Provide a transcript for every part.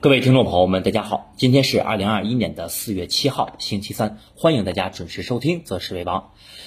各位听众朋友们，大家好，今天是二零二一年的四月七号，星期三，欢迎大家准时收听《择时为王》。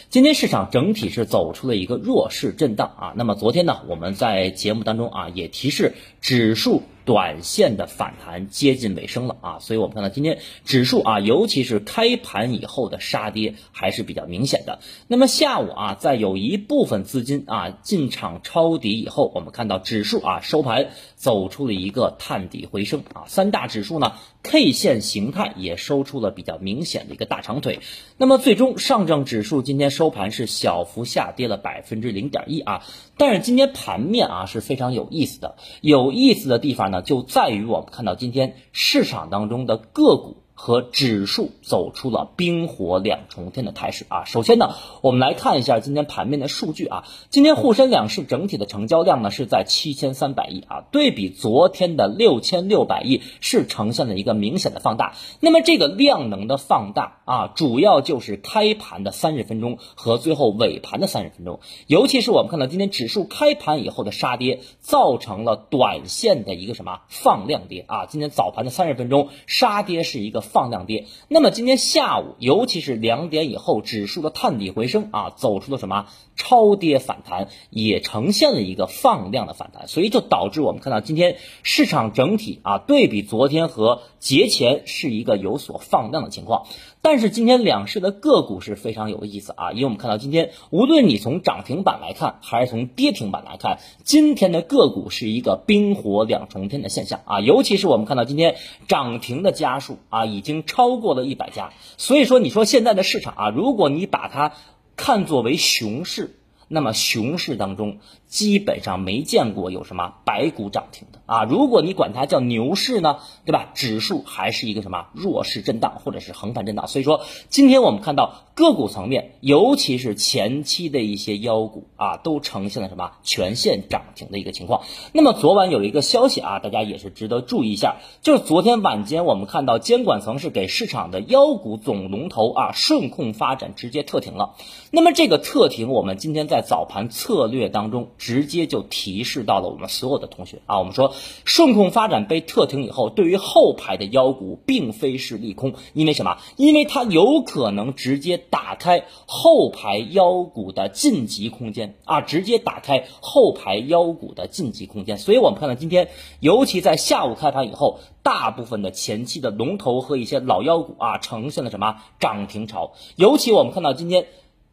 今天市场整体是走出了一个弱势震荡啊。那么昨天呢，我们在节目当中啊也提示指数。短线的反弹接近尾声了啊，所以我们看到今天指数啊，尤其是开盘以后的杀跌还是比较明显的。那么下午啊，在有一部分资金啊进场抄底以后，我们看到指数啊收盘走出了一个探底回升啊，三大指数呢 K 线形态也收出了比较明显的一个大长腿。那么最终上证指数今天收盘是小幅下跌了百分之零点一啊，但是今天盘面啊是非常有意思的，有意思的地方。呢就在于我们看到今天市场当中的个股。和指数走出了冰火两重天的态势啊！首先呢，我们来看一下今天盘面的数据啊。今天沪深两市整体的成交量呢是在七千三百亿啊，对比昨天的六千六百亿是呈现了一个明显的放大。那么这个量能的放大啊，主要就是开盘的三十分钟和最后尾盘的三十分钟，尤其是我们看到今天指数开盘以后的杀跌，造成了短线的一个什么放量跌啊。今天早盘的三十分钟杀跌是一个。放量跌，那么今天下午，尤其是两点以后，指数的探底回升啊，走出了什么超跌反弹，也呈现了一个放量的反弹，所以就导致我们看到今天市场整体啊，对比昨天和节前是一个有所放量的情况。但是今天两市的个股是非常有意思啊，因为我们看到今天无论你从涨停板来看，还是从跌停板来看，今天的个股是一个冰火两重天的现象啊，尤其是我们看到今天涨停的家数啊，已经超过了一百家，所以说你说现在的市场啊，如果你把它看作为熊市。那么熊市当中基本上没见过有什么白股涨停的啊！如果你管它叫牛市呢，对吧？指数还是一个什么弱势震荡或者是横盘震荡。所以说，今天我们看到个股层面，尤其是前期的一些妖股啊，都呈现了什么全线涨停的一个情况。那么昨晚有一个消息啊，大家也是值得注意一下，就是昨天晚间我们看到监管层是给市场的妖股总龙头啊顺控发展直接特停了。那么这个特停，我们今天在早盘策略当中直接就提示到了我们所有的同学啊，我们说顺控发展被特停以后，对于后排的妖股并非是利空，因为什么？因为它有可能直接打开后排妖股的晋级空间啊，直接打开后排妖股的晋级空间。所以我们看到今天，尤其在下午开盘以后，大部分的前期的龙头和一些老妖股啊，呈现了什么涨停潮？尤其我们看到今天。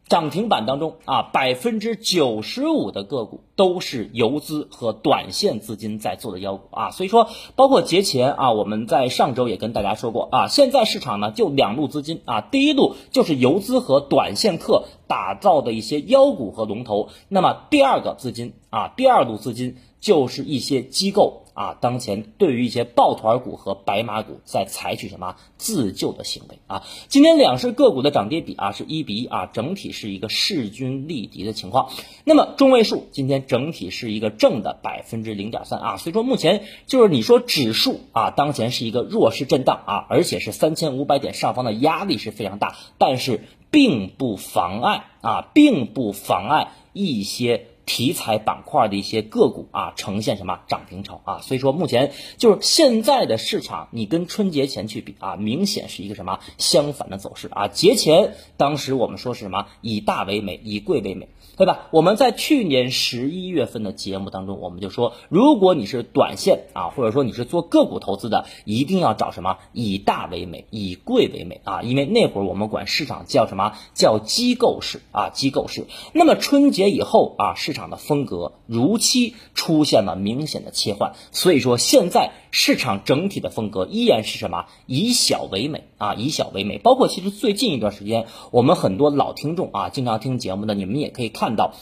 涨停板当中啊，百分之九十五的个股都是游资和短线资金在做的妖股啊，所以说包括节前啊，我们在上周也跟大家说过啊，现在市场呢就两路资金啊，第一路就是游资和短线客打造的一些妖股和龙头，那么第二个资金啊，第二路资金就是一些机构。啊，当前对于一些抱团股和白马股在采取什么自救的行为啊？今天两市个股的涨跌比啊是一比一啊，整体是一个势均力敌的情况。那么中位数今天整体是一个正的百分之零点三啊，所以说目前就是你说指数啊，当前是一个弱势震荡啊，而且是三千五百点上方的压力是非常大，但是并不妨碍啊，并不妨碍一些。题材板块的一些个股啊，呈现什么涨停潮啊？所以说目前就是现在的市场，你跟春节前去比啊，明显是一个什么相反的走势啊？节前当时我们说是什么以大为美，以贵为美，对吧？我们在去年十一月份的节目当中，我们就说，如果你是短线啊，或者说你是做个股投资的，一定要找什么以大为美，以贵为美啊？因为那会儿我们管市场叫什么叫机构市啊，机构市。那么春节以后啊，市场。的风格如期出现了明显的切换，所以说现在市场整体的风格依然是什么？以小为美啊，以小为美。包括其实最近一段时间，我们很多老听众啊，经常听节目的，你们也可以看到。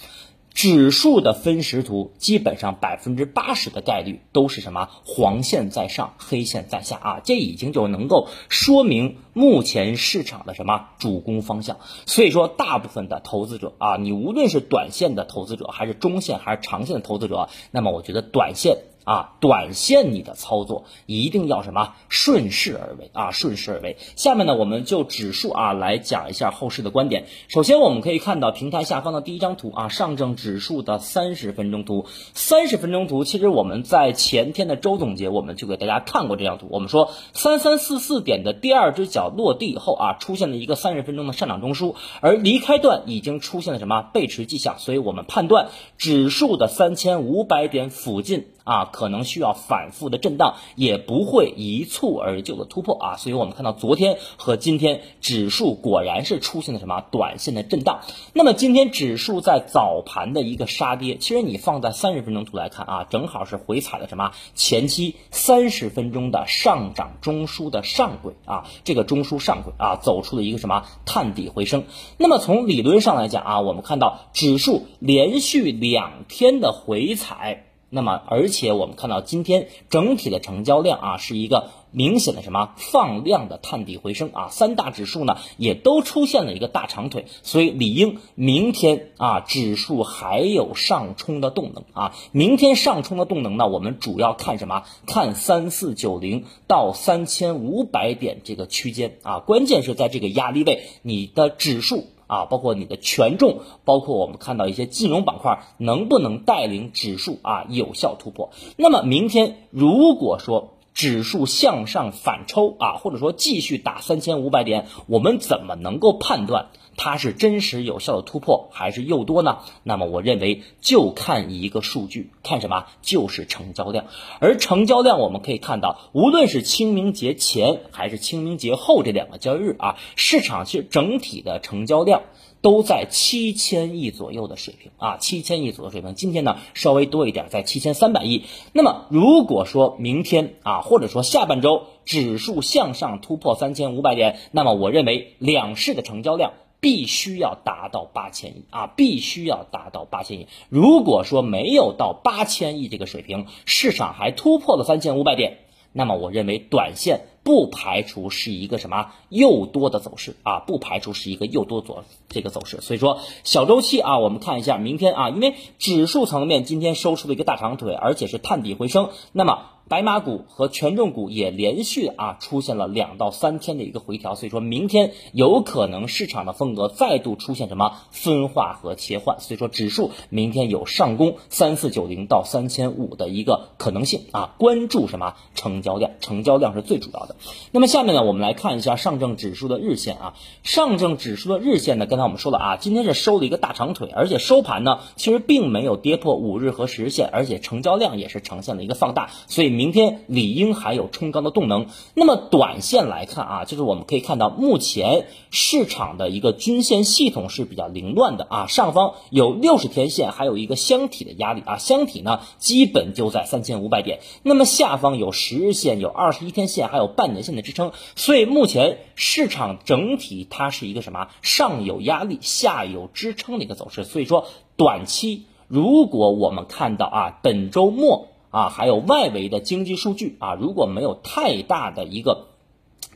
指数的分时图基本上百分之八十的概率都是什么黄线在上，黑线在下啊，这已经就能够说明目前市场的什么主攻方向。所以说，大部分的投资者啊，你无论是短线的投资者，还是中线还是长线的投资者，那么我觉得短线。啊，短线你的操作一定要什么顺势而为啊，顺势而为。下面呢，我们就指数啊来讲一下后市的观点。首先，我们可以看到平台下方的第一张图啊，上证指数的三十分钟图。三十分钟图，其实我们在前天的周总结，我们就给大家看过这张图。我们说三三四四点的第二只脚落地以后啊，出现了一个三十分钟的上涨中枢，而离开段已经出现了什么背驰迹象，所以我们判断指数的三千五百点附近。啊，可能需要反复的震荡，也不会一蹴而就的突破啊，所以我们看到昨天和今天指数果然是出现了什么短线的震荡。那么今天指数在早盘的一个杀跌，其实你放在三十分钟图来看啊，正好是回踩了什么前期三十分钟的上涨中枢的上轨啊，这个中枢上轨啊，走出了一个什么探底回升。那么从理论上来讲啊，我们看到指数连续两天的回踩。那么，而且我们看到今天整体的成交量啊，是一个明显的什么放量的探底回升啊，三大指数呢也都出现了一个大长腿，所以理应明天啊指数还有上冲的动能啊，明天上冲的动能呢，我们主要看什么？看三四九零到三千五百点这个区间啊，关键是在这个压力位，你的指数。啊，包括你的权重，包括我们看到一些金融板块能不能带领指数啊有效突破？那么明天如果说指数向上反抽啊，或者说继续打三千五百点，我们怎么能够判断？它是真实有效的突破还是诱多呢？那么我认为就看一个数据，看什么？就是成交量。而成交量我们可以看到，无论是清明节前还是清明节后这两个交易日啊，市场其实整体的成交量都在七千亿左右的水平啊，七千亿左右水平。今天呢稍微多一点，在七千三百亿。那么如果说明天啊，或者说下半周指数向上突破三千五百点，那么我认为两市的成交量。必须要达到八千亿啊！必须要达到八千亿。如果说没有到八千亿这个水平，市场还突破了三千五百点，那么我认为短线不排除是一个什么诱多的走势啊，不排除是一个诱多走这个走势。所以说小周期啊，我们看一下明天啊，因为指数层面今天收出了一个大长腿，而且是探底回升，那么。白马股和权重股也连续啊出现了两到三天的一个回调，所以说明天有可能市场的风格再度出现什么分化和切换，所以说指数明天有上攻三四九零到三千五的一个可能性啊，关注什么成交量，成交量是最主要的。那么下面呢，我们来看一下上证指数的日线啊，上证指数的日线呢，刚才我们说了啊，今天是收了一个大长腿，而且收盘呢其实并没有跌破五日和十日线，而且成交量也是呈现了一个放大，所以。明天理应还有冲高的动能。那么短线来看啊，就是我们可以看到，目前市场的一个均线系统是比较凌乱的啊。上方有六十天线，还有一个箱体的压力啊，箱体呢基本就在三千五百点。那么下方有十日线、有二十一天线，还有半年线的支撑。所以目前市场整体它是一个什么？上有压力，下有支撑的一个走势。所以说，短期如果我们看到啊，本周末。啊，还有外围的经济数据啊，如果没有太大的一个。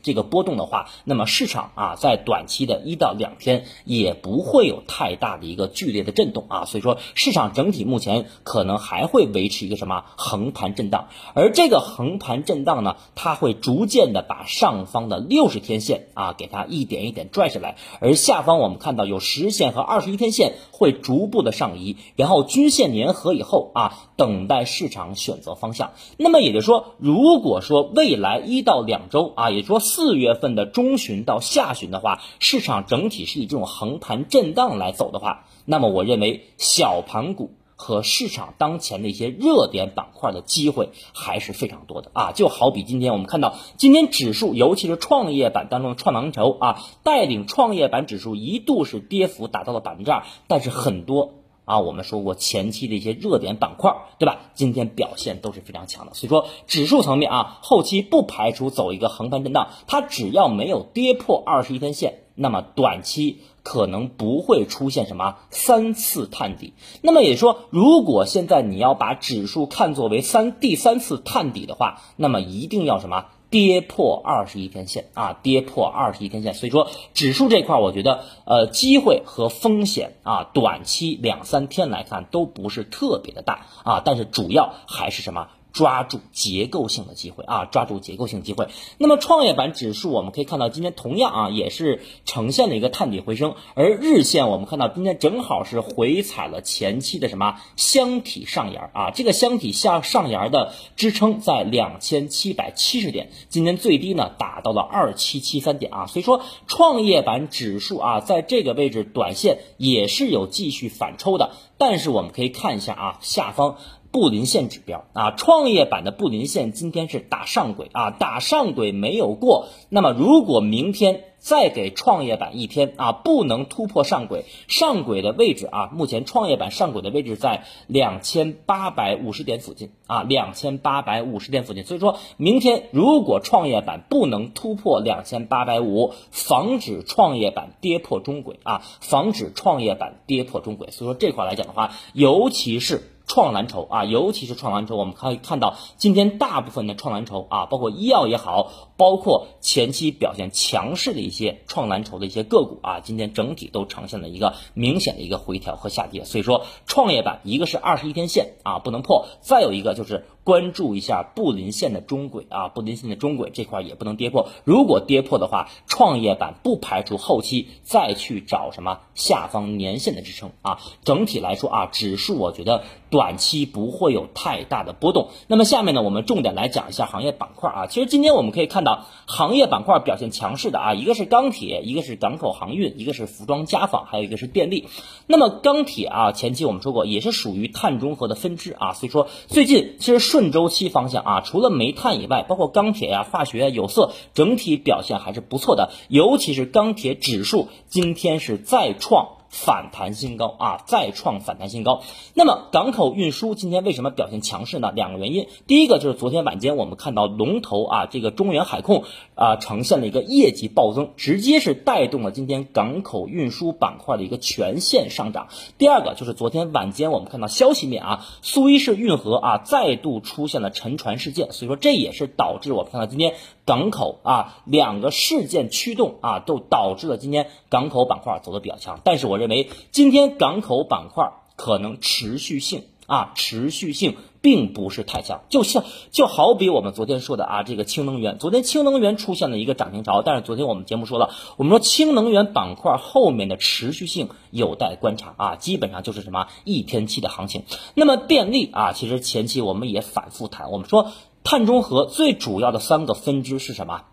这个波动的话，那么市场啊，在短期的一到两天也不会有太大的一个剧烈的震动啊，所以说市场整体目前可能还会维持一个什么横盘震荡，而这个横盘震荡呢，它会逐渐的把上方的六十天线啊给它一点一点拽下来，而下方我们看到有十线和二十一天线会逐步的上移，然后均线粘合以后啊，等待市场选择方向。那么也就是说，如果说未来一到两周啊，也就是说。四月份的中旬到下旬的话，市场整体是以这种横盘震荡来走的话，那么我认为小盘股和市场当前的一些热点板块的机会还是非常多的啊！就好比今天我们看到，今天指数尤其是创业板当中的创能筹啊，带领创业板指数一度是跌幅达到了百分之二，但是很多。啊，我们说过前期的一些热点板块，对吧？今天表现都是非常强的，所以说指数层面啊，后期不排除走一个横盘震荡，它只要没有跌破二十一天线，那么短期可能不会出现什么三次探底。那么也说，如果现在你要把指数看作为三第三次探底的话，那么一定要什么？跌破二十一天线啊，跌破二十一天线，所以说指数这块，我觉得呃机会和风险啊，短期两三天来看都不是特别的大啊，但是主要还是什么？抓住结构性的机会啊，抓住结构性机会。那么创业板指数我们可以看到，今天同样啊也是呈现了一个探底回升，而日线我们看到今天正好是回踩了前期的什么箱体上沿啊，这个箱体下上沿的支撑在两千七百七十点，今天最低呢打到了二七七三点啊，所以说创业板指数啊在这个位置短线也是有继续反抽的，但是我们可以看一下啊下方。布林线指标啊，创业板的布林线今天是打上轨啊，打上轨没有过。那么如果明天再给创业板一天啊，不能突破上轨，上轨的位置啊，目前创业板上轨的位置在两千八百五十点附近啊，两千八百五十点附近。所以说明天如果创业板不能突破两千八百五，防止创业板跌破中轨啊，防止创业板跌破中轨。所以说这块来讲的话，尤其是。创蓝筹啊，尤其是创蓝筹，我们可以看到今天大部分的创蓝筹啊，包括医药也好，包括前期表现强势的一些创蓝筹的一些个股啊，今天整体都呈现了一个明显的一个回调和下跌。所以说，创业板一个是二十一天线啊不能破，再有一个就是关注一下布林线的中轨啊，布林线的中轨这块也不能跌破。如果跌破的话，创业板不排除后期再去找什么下方年线的支撑啊。整体来说啊，指数我觉得。短期不会有太大的波动。那么下面呢，我们重点来讲一下行业板块啊。其实今天我们可以看到行业板块表现强势的啊，一个是钢铁，一个是港口航运，一个是服装家纺，还有一个是电力。那么钢铁啊，前期我们说过也是属于碳中和的分支啊，所以说最近其实顺周期方向啊，除了煤炭以外，包括钢铁呀、化学、有色，整体表现还是不错的。尤其是钢铁指数今天是再创。反弹新高啊，再创反弹新高。那么港口运输今天为什么表现强势呢？两个原因，第一个就是昨天晚间我们看到龙头啊，这个中远海控啊呈现了一个业绩暴增，直接是带动了今天港口运输板块的一个全线上涨。第二个就是昨天晚间我们看到消息面啊，苏伊士运河啊再度出现了沉船事件，所以说这也是导致我们看到今天港口啊两个事件驱动啊，都导致了今天港口板块走的比较强。但是我。认为今天港口板块可能持续性啊，持续性并不是太强，就像就好比我们昨天说的啊，这个氢能源，昨天氢能源出现了一个涨停潮，但是昨天我们节目说了，我们说氢能源板块后面的持续性有待观察啊，基本上就是什么一天期的行情。那么电力啊，其实前期我们也反复谈，我们说碳中和最主要的三个分支是什么，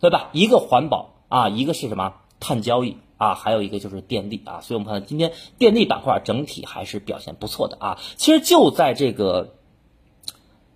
对吧？一个环保啊，一个是什么碳交易。啊，还有一个就是电力啊，所以我们看到今天电力板块整体还是表现不错的啊。其实就在这个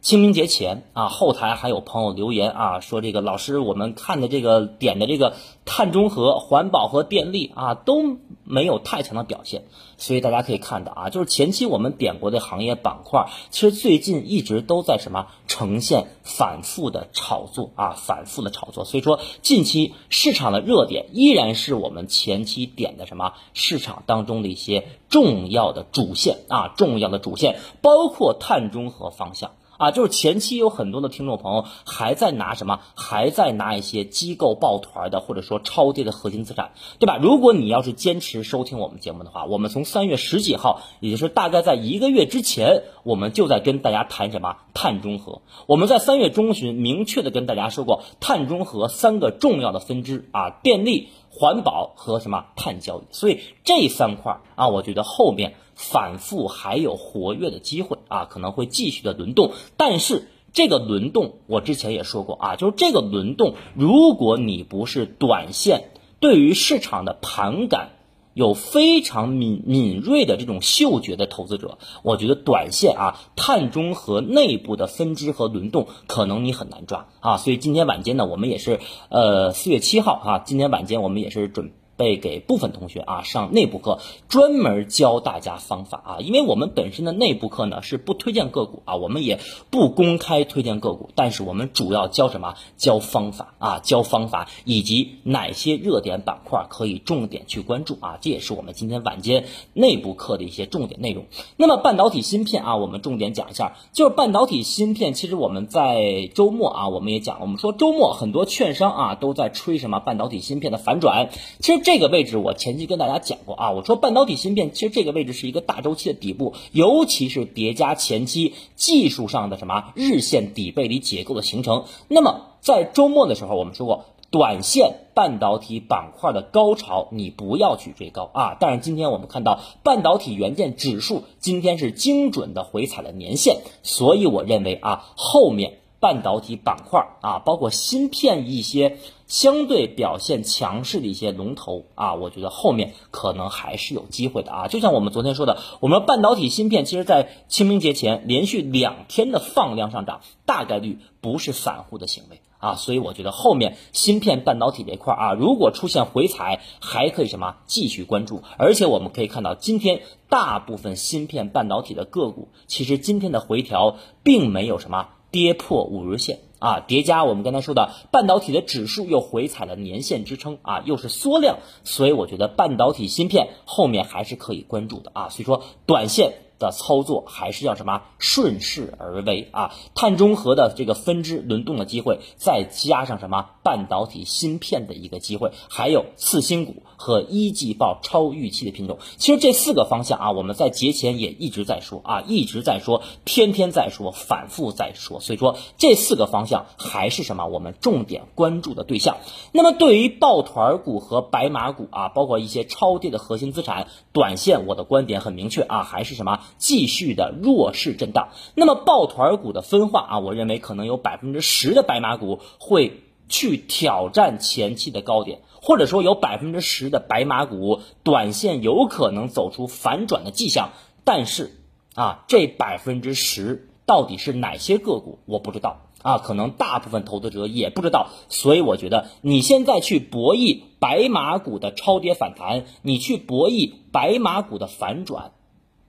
清明节前啊，后台还有朋友留言啊，说这个老师，我们看的这个点的这个。碳中和、环保和电力啊都没有太强的表现，所以大家可以看到啊，就是前期我们点过的行业板块，其实最近一直都在什么呈现反复的炒作啊，反复的炒作。所以说近期市场的热点依然是我们前期点的什么市场当中的一些重要的主线啊，重要的主线包括碳中和方向。啊，就是前期有很多的听众朋友还在拿什么，还在拿一些机构抱团的，或者说超跌的核心资产，对吧？如果你要是坚持收听我们节目的话，我们从三月十几号，也就是大概在一个月之前，我们就在跟大家谈什么碳中和。我们在三月中旬明确的跟大家说过，碳中和三个重要的分支啊，电力。环保和什么碳交易，所以这三块啊，我觉得后面反复还有活跃的机会啊，可能会继续的轮动。但是这个轮动，我之前也说过啊，就是这个轮动，如果你不是短线对于市场的盘感。有非常敏敏锐的这种嗅觉的投资者，我觉得短线啊，碳中和内部的分支和轮动，可能你很难抓啊。所以今天晚间呢，我们也是呃四月七号啊，今天晚间我们也是准。备给部分同学啊上内部课，专门教大家方法啊，因为我们本身的内部课呢是不推荐个股啊，我们也不公开推荐个股，但是我们主要教什么？教方法啊，教方法以及哪些热点板块可以重点去关注啊，这也是我们今天晚间内部课的一些重点内容。那么半导体芯片啊，我们重点讲一下，就是半导体芯片，其实我们在周末啊，我们也讲，我们说周末很多券商啊都在吹什么半导体芯片的反转，其实。这个位置我前期跟大家讲过啊，我说半导体芯片其实这个位置是一个大周期的底部，尤其是叠加前期技术上的什么日线底背离结构的形成。那么在周末的时候，我们说过。短线半导体板块的高潮，你不要去追高啊！但是今天我们看到半导体元件指数今天是精准的回踩了年线，所以我认为啊，后面半导体板块啊，包括芯片一些相对表现强势的一些龙头啊，我觉得后面可能还是有机会的啊！就像我们昨天说的，我们半导体芯片其实在清明节前连续两天的放量上涨，大概率不是散户的行为。啊，所以我觉得后面芯片半导体这块啊，如果出现回踩，还可以什么继续关注。而且我们可以看到，今天大部分芯片半导体的个股，其实今天的回调并没有什么跌破五日线啊。叠加我们刚才说的半导体的指数又回踩了年线支撑啊，又是缩量，所以我觉得半导体芯片后面还是可以关注的啊。所以说，短线。的操作还是要什么顺势而为啊？碳中和的这个分支轮动的机会，再加上什么半导体芯片的一个机会，还有次新股和一季报超预期的品种。其实这四个方向啊，我们在节前也一直在说啊，一直在说，天天在说，反复在说。所以说这四个方向还是什么我们重点关注的对象。那么对于抱团股和白马股啊，包括一些超跌的核心资产，短线我的观点很明确啊，还是什么？继续的弱势震荡，那么抱团股的分化啊，我认为可能有百分之十的白马股会去挑战前期的高点，或者说有百分之十的白马股短线有可能走出反转的迹象，但是啊，这百分之十到底是哪些个股，我不知道啊，可能大部分投资者也不知道，所以我觉得你现在去博弈白马股的超跌反弹，你去博弈白马股的反转。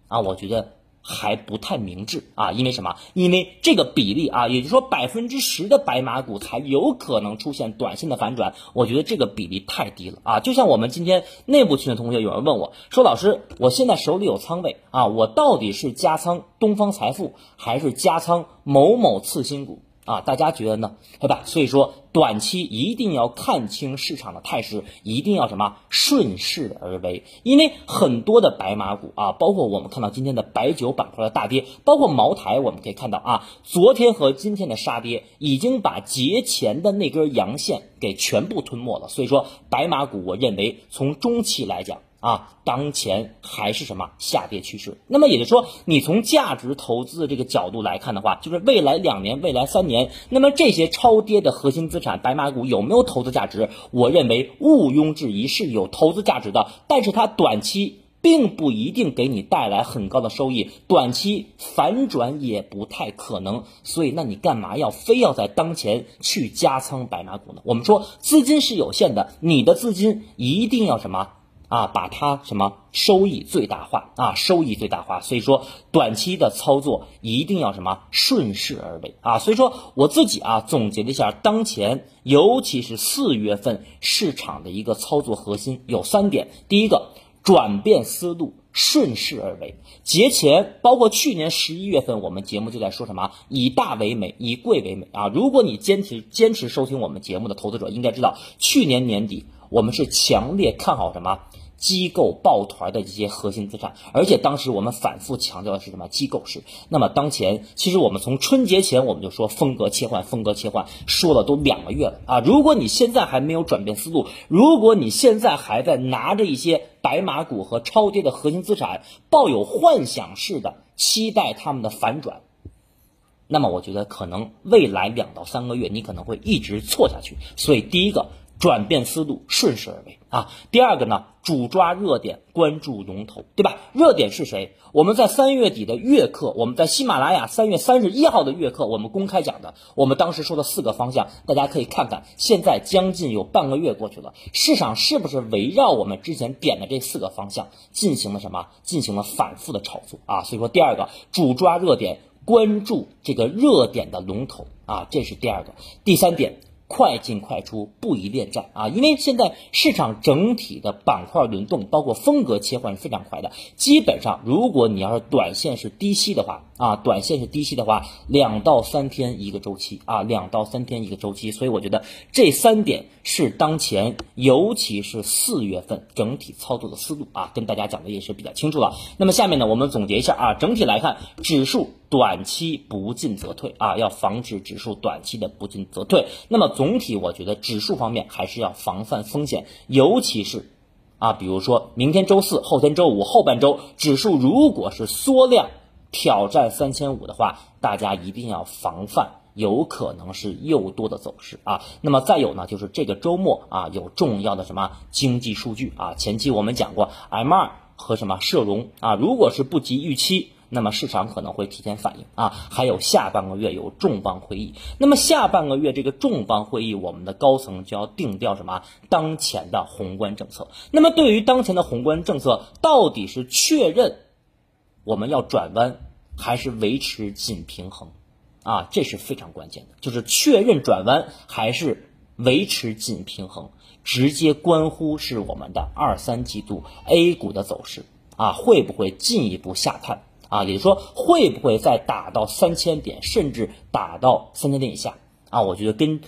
啊，我觉得还不太明智啊，因为什么？因为这个比例啊，也就是说百分之十的白马股才有可能出现短线的反转，我觉得这个比例太低了啊。就像我们今天内部群的同学有人问我说：“老师，我现在手里有仓位啊，我到底是加仓东方财富还是加仓某某次新股？”啊，大家觉得呢？对吧？所以说，短期一定要看清市场的态势，一定要什么顺势而为。因为很多的白马股啊，包括我们看到今天的白酒板块的大跌，包括茅台，我们可以看到啊，昨天和今天的杀跌已经把节前的那根阳线给全部吞没了。所以说，白马股，我认为从中期来讲。啊，当前还是什么下跌趋势？那么也就是说，你从价值投资的这个角度来看的话，就是未来两年、未来三年，那么这些超跌的核心资产白马股有没有投资价值？我认为毋庸置疑是有投资价值的，但是它短期并不一定给你带来很高的收益，短期反转也不太可能。所以，那你干嘛要非要在当前去加仓白马股呢？我们说资金是有限的，你的资金一定要什么？啊，把它什么收益最大化啊，收益最大化。所以说，短期的操作一定要什么顺势而为啊。所以说，我自己啊总结了一下，当前尤其是四月份市场的一个操作核心有三点：第一个，转变思路，顺势而为。节前，包括去年十一月份，我们节目就在说什么以大为美，以贵为美啊。如果你坚持坚持收听我们节目的投资者，应该知道，去年年底我们是强烈看好什么。机构抱团的这些核心资产，而且当时我们反复强调的是什么？机构式。那么当前，其实我们从春节前我们就说风格切换，风格切换，说了都两个月了啊！如果你现在还没有转变思路，如果你现在还在拿着一些白马股和超跌的核心资产，抱有幻想式的期待他们的反转，那么我觉得可能未来两到三个月你可能会一直错下去。所以第一个。转变思路，顺势而为啊！第二个呢，主抓热点，关注龙头，对吧？热点是谁？我们在三月底的月课，我们在喜马拉雅三月三十一号的月课，我们公开讲的，我们当时说的四个方向，大家可以看看。现在将近有半个月过去了，市场是不是围绕我们之前点的这四个方向进行了什么？进行了反复的炒作啊！所以说，第二个，主抓热点，关注这个热点的龙头啊，这是第二个。第三点。快进快出，不宜恋战啊！因为现在市场整体的板块轮动，包括风格切换是非常快的。基本上，如果你要是短线是低吸的话啊，短线是低吸的话，两到三天一个周期啊，两到三天一个周期。所以我觉得这三点是当前，尤其是四月份整体操作的思路啊，跟大家讲的也是比较清楚了。那么下面呢，我们总结一下啊，整体来看，指数短期不进则退啊，要防止指数短期的不进则退。那么总体我觉得指数方面还是要防范风险，尤其是啊，比如说明天周四、后天周五后半周，指数如果是缩量挑战三千五的话，大家一定要防范，有可能是诱多的走势啊。那么再有呢，就是这个周末啊，有重要的什么经济数据啊，前期我们讲过 M 二和什么社融啊，如果是不及预期。那么市场可能会提前反应啊，还有下半个月有重磅会议，那么下半个月这个重磅会议，我们的高层就要定调什么当前的宏观政策。那么对于当前的宏观政策，到底是确认我们要转弯，还是维持紧平衡啊？这是非常关键的，就是确认转弯还是维持紧平衡，直接关乎是我们的二三季度 A 股的走势啊，会不会进一步下探？啊，也就是说，会不会再打到三千点，甚至打到三千点以下啊？我觉得跟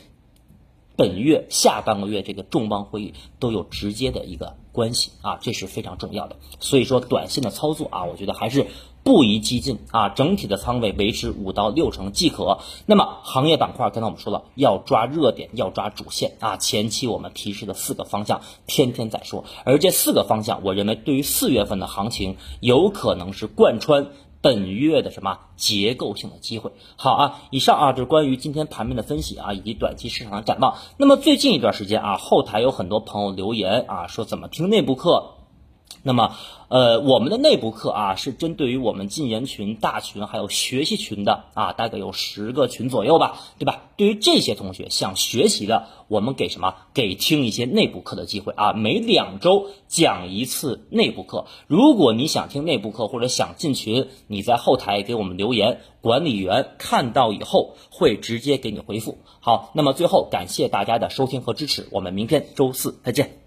本月下半个月这个重磅会议都有直接的一个关系啊，这是非常重要的。所以说，短线的操作啊，我觉得还是不宜激进啊，整体的仓位维持五到六成即可。那么，行业板块刚才我们说了，要抓热点，要抓主线啊。前期我们提示的四个方向，天天在说，而这四个方向，我认为对于四月份的行情，有可能是贯穿。本月的什么结构性的机会？好啊，以上啊就是关于今天盘面的分析啊，以及短期市场的展望。那么最近一段时间啊，后台有很多朋友留言啊，说怎么听内部课？那么，呃，我们的内部课啊，是针对于我们禁言群、大群还有学习群的啊，大概有十个群左右吧，对吧？对于这些同学想学习的，我们给什么？给听一些内部课的机会啊，每两周讲一次内部课。如果你想听内部课或者想进群，你在后台给我们留言，管理员看到以后会直接给你回复。好，那么最后感谢大家的收听和支持，我们明天周四再见。